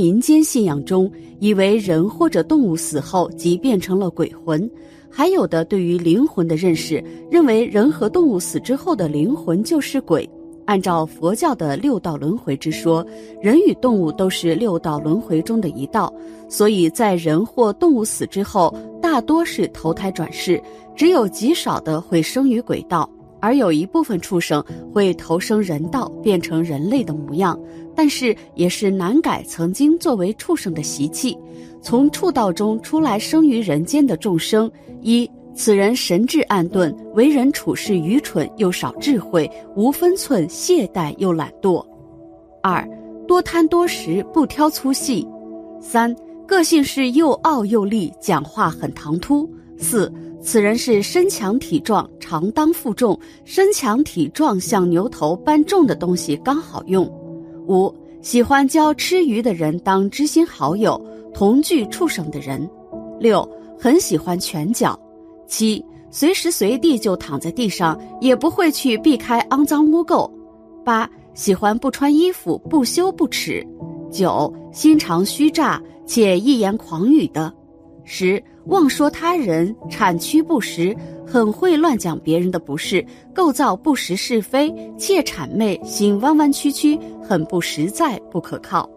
民间信仰中，以为人或者动物死后即变成了鬼魂；还有的对于灵魂的认识，认为人和动物死之后的灵魂就是鬼。按照佛教的六道轮回之说，人与动物都是六道轮回中的一道，所以在人或动物死之后，大多是投胎转世，只有极少的会生于鬼道，而有一部分畜生会投生人道，变成人类的模样，但是也是难改曾经作为畜生的习气，从畜道中出来生于人间的众生一。此人神智暗钝，为人处事愚蠢又少智慧，无分寸，懈怠又懒惰。二，多贪多食，不挑粗细。三，个性是又傲又厉，讲话很唐突。四，此人是身强体壮，常当负重，身强体壮像牛头，搬重的东西刚好用。五，喜欢交吃鱼的人当知心好友，同居畜生的人。六，很喜欢拳脚。七，随时随地就躺在地上，也不会去避开肮脏污垢。八，喜欢不穿衣服，不羞不耻。九，心肠虚诈且一言狂语的。十，妄说他人，产屈不实，很会乱讲别人的不是，构造不实是非，怯谄媚，心弯弯曲曲，很不实在，不可靠。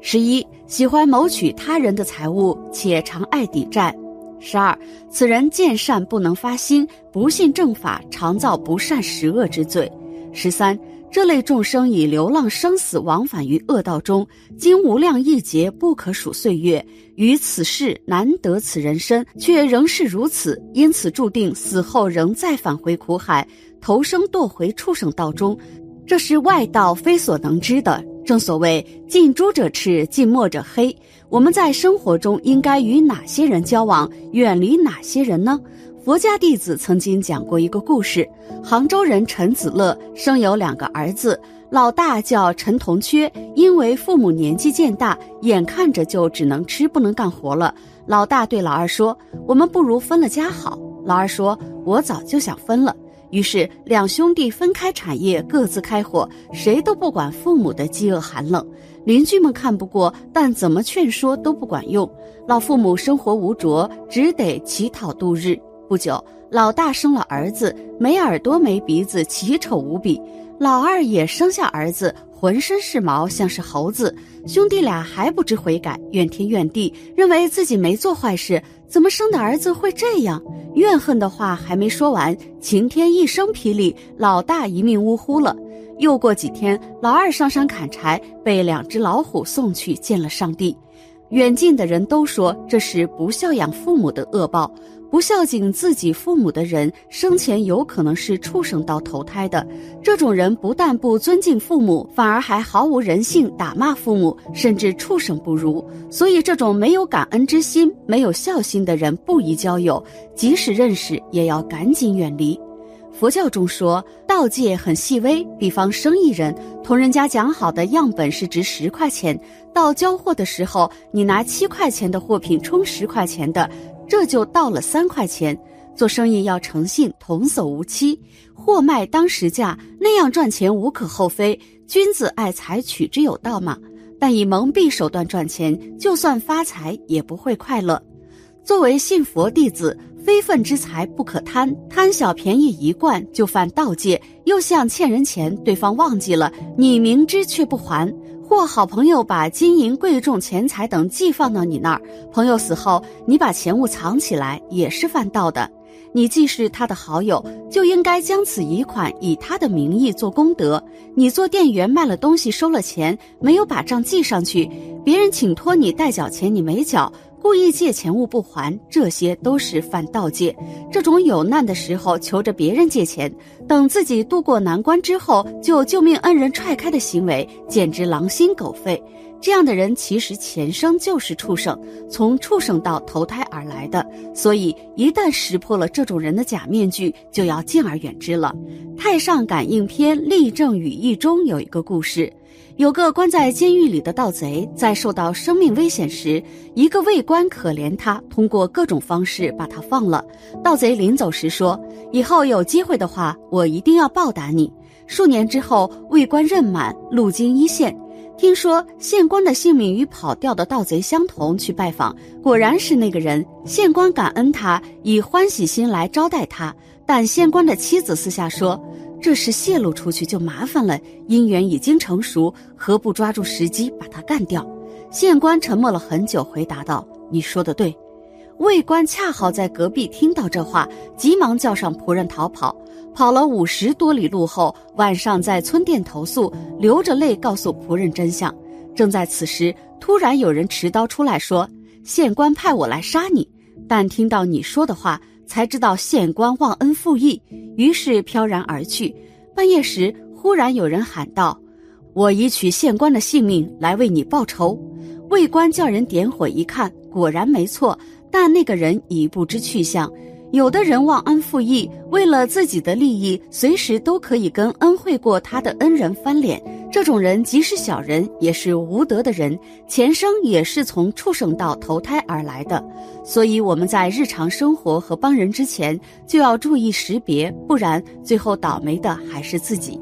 十一，喜欢谋取他人的财物，且常爱抵债。十二，此人见善不能发心，不信正法，常造不善十恶之罪。十三，这类众生以流浪生死往返于恶道中，经无量亿劫不可数岁月，于此世难得此人身，却仍是如此，因此注定死后仍再返回苦海，投生堕回畜生道中，这是外道非所能知的。正所谓近朱者赤，近墨者黑。我们在生活中应该与哪些人交往，远离哪些人呢？佛家弟子曾经讲过一个故事：杭州人陈子乐生有两个儿子，老大叫陈同缺，因为父母年纪渐大，眼看着就只能吃不能干活了。老大对老二说：“我们不如分了家好。”老二说：“我早就想分了。”于是，两兄弟分开产业，各自开火，谁都不管父母的饥饿寒冷。邻居们看不过，但怎么劝说都不管用。老父母生活无着，只得乞讨度日。不久，老大生了儿子，没耳朵没鼻子，奇丑无比；老二也生下儿子，浑身是毛，像是猴子。兄弟俩还不知悔改，怨天怨地，认为自己没做坏事，怎么生的儿子会这样？怨恨的话还没说完，晴天一声霹雳，老大一命呜呼了。又过几天，老二上山砍柴，被两只老虎送去见了上帝。远近的人都说这是不孝养父母的恶报。不孝敬自己父母的人，生前有可能是畜生道投胎的。这种人不但不尊敬父母，反而还毫无人性，打骂父母，甚至畜生不如。所以，这种没有感恩之心、没有孝心的人不宜交友，即使认识，也要赶紧远离。佛教中说，道界很细微，比方生意人同人家讲好的样本是值十块钱，到交货的时候，你拿七块钱的货品充十块钱的。这就到了三块钱，做生意要诚信，童叟无欺，货卖当时价，那样赚钱无可厚非。君子爱财，取之有道嘛。但以蒙蔽手段赚钱，就算发财也不会快乐。作为信佛弟子，非分之财不可贪，贪小便宜一贯就犯盗戒。又像欠人钱，对方忘记了，你明知却不还。或好朋友把金银贵重钱财等寄放到你那儿，朋友死后你把钱物藏起来，也是犯盗的。你既是他的好友，就应该将此遗款以他的名义做功德。你做店员卖了东西收了钱，没有把账记上去，别人请托你代缴钱，你没缴。故意借钱物不还，这些都是犯盗戒。这种有难的时候求着别人借钱，等自己渡过难关之后就救命恩人踹开的行为，简直狼心狗肺。这样的人其实前生就是畜生，从畜生道投胎而来的。所以一旦识破了这种人的假面具，就要敬而远之了。《太上感应篇·立正语义》中有一个故事。有个关在监狱里的盗贼，在受到生命危险时，一个卫官可怜他，通过各种方式把他放了。盗贼临走时说：“以后有机会的话，我一定要报答你。”数年之后，卫官任满，路经一线，听说县官的性命与跑掉的盗贼相同，去拜访，果然是那个人。县官感恩他，以欢喜心来招待他。但县官的妻子私下说：“这事泄露出去就麻烦了，姻缘已经成熟，何不抓住时机把他干掉？”县官沉默了很久，回答道：“你说的对。”卫官恰好在隔壁听到这话，急忙叫上仆人逃跑。跑了五十多里路后，晚上在村店投宿，流着泪告诉仆人真相。正在此时，突然有人持刀出来说：“县官派我来杀你。”但听到你说的话，才知道县官忘恩负义，于是飘然而去。半夜时，忽然有人喊道：“我已取县官的性命来为你报仇。”卫官叫人点火一看，果然没错，但那个人已不知去向。有的人忘恩负义，为了自己的利益，随时都可以跟恩惠过他的恩人翻脸。这种人即使小人，也是无德的人，前生也是从畜生道投胎而来的。所以我们在日常生活和帮人之前，就要注意识别，不然最后倒霉的还是自己。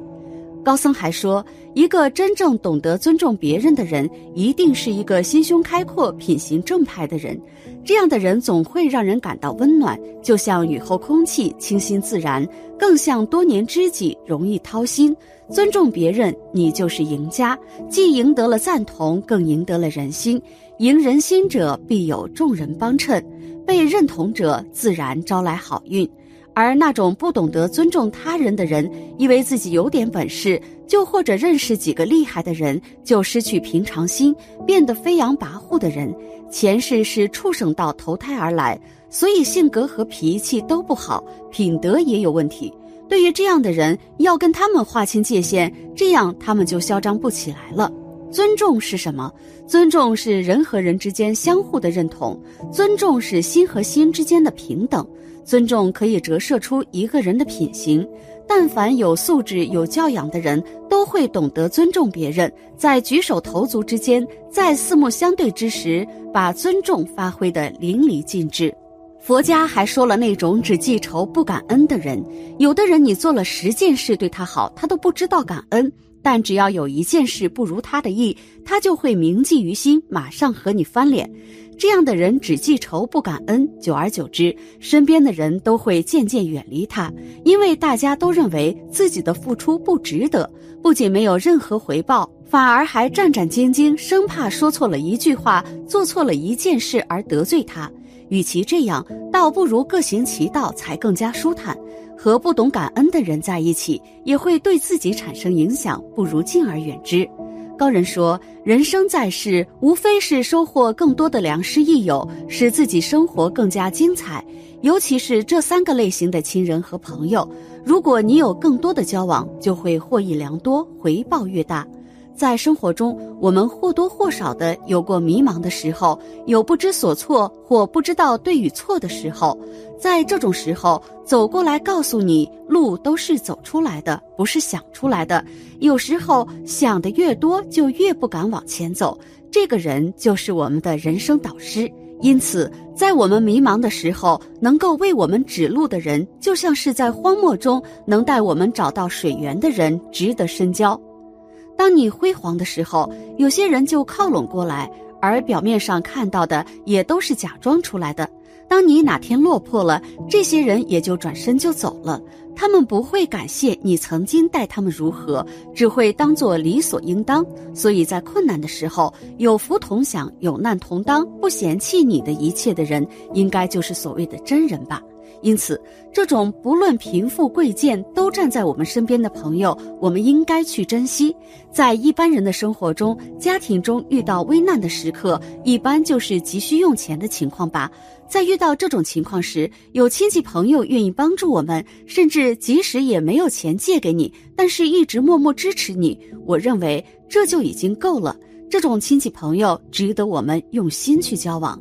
高僧还说，一个真正懂得尊重别人的人，一定是一个心胸开阔、品行正派的人。这样的人总会让人感到温暖，就像雨后空气，清新自然；更像多年知己，容易掏心。尊重别人，你就是赢家，既赢得了赞同，更赢得了人心。赢人心者，必有众人帮衬；被认同者，自然招来好运。而那种不懂得尊重他人的人，以为自己有点本事，就或者认识几个厉害的人，就失去平常心，变得飞扬跋扈的人。前世是畜生道投胎而来，所以性格和脾气都不好，品德也有问题。对于这样的人，要跟他们划清界限，这样他们就嚣张不起来了。尊重是什么？尊重是人和人之间相互的认同，尊重是心和心之间的平等，尊重可以折射出一个人的品行。但凡有素质、有教养的人，都会懂得尊重别人，在举手投足之间，在四目相对之时，把尊重发挥得淋漓尽致。佛家还说了那种只记仇不感恩的人，有的人你做了十件事对他好，他都不知道感恩；但只要有一件事不如他的意，他就会铭记于心，马上和你翻脸。这样的人只记仇不感恩，久而久之，身边的人都会渐渐远离他，因为大家都认为自己的付出不值得，不仅没有任何回报，反而还战战兢兢，生怕说错了一句话，做错了一件事而得罪他。与其这样，倒不如各行其道，才更加舒坦。和不懂感恩的人在一起，也会对自己产生影响，不如敬而远之。高人说：“人生在世，无非是收获更多的良师益友，使自己生活更加精彩。尤其是这三个类型的亲人和朋友，如果你有更多的交往，就会获益良多，回报越大。”在生活中，我们或多或少的有过迷茫的时候，有不知所措或不知道对与错的时候。在这种时候，走过来告诉你，路都是走出来的，不是想出来的。有时候想的越多，就越不敢往前走。这个人就是我们的人生导师。因此，在我们迷茫的时候，能够为我们指路的人，就像是在荒漠中能带我们找到水源的人，值得深交。当你辉煌的时候，有些人就靠拢过来，而表面上看到的也都是假装出来的。当你哪天落魄了，这些人也就转身就走了。他们不会感谢你曾经待他们如何，只会当做理所应当。所以在困难的时候，有福同享，有难同当，不嫌弃你的一切的人，应该就是所谓的真人吧。因此，这种不论贫富贵贱都站在我们身边的朋友，我们应该去珍惜。在一般人的生活中，家庭中遇到危难的时刻，一般就是急需用钱的情况吧。在遇到这种情况时，有亲戚朋友愿意帮助我们，甚至即使也没有钱借给你，但是一直默默支持你，我认为这就已经够了。这种亲戚朋友值得我们用心去交往。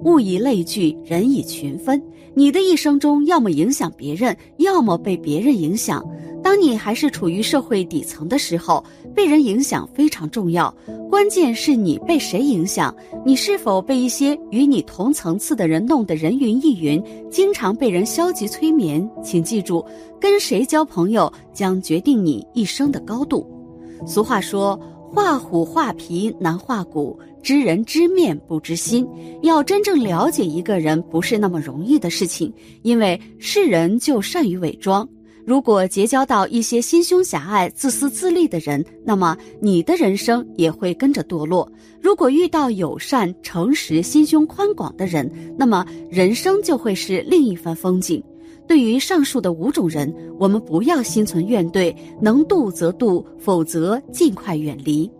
物以类聚，人以群分。你的一生中，要么影响别人，要么被别人影响。当你还是处于社会底层的时候，被人影响非常重要。关键是你被谁影响，你是否被一些与你同层次的人弄得人云亦云，经常被人消极催眠。请记住，跟谁交朋友将决定你一生的高度。俗话说。画虎画皮难画骨，知人知面不知心。要真正了解一个人，不是那么容易的事情，因为是人就善于伪装。如果结交到一些心胸狭隘、自私自利的人，那么你的人生也会跟着堕落；如果遇到友善、诚实、心胸宽广的人，那么人生就会是另一番风景。对于上述的五种人，我们不要心存怨怼，能渡则渡，否则尽快远离。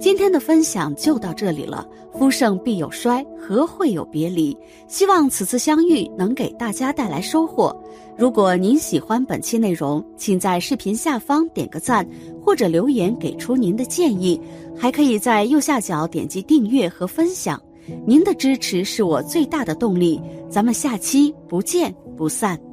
今天的分享就到这里了。夫盛必有衰，何会有别离？希望此次相遇能给大家带来收获。如果您喜欢本期内容，请在视频下方点个赞，或者留言给出您的建议。还可以在右下角点击订阅和分享。您的支持是我最大的动力。咱们下期不见不散。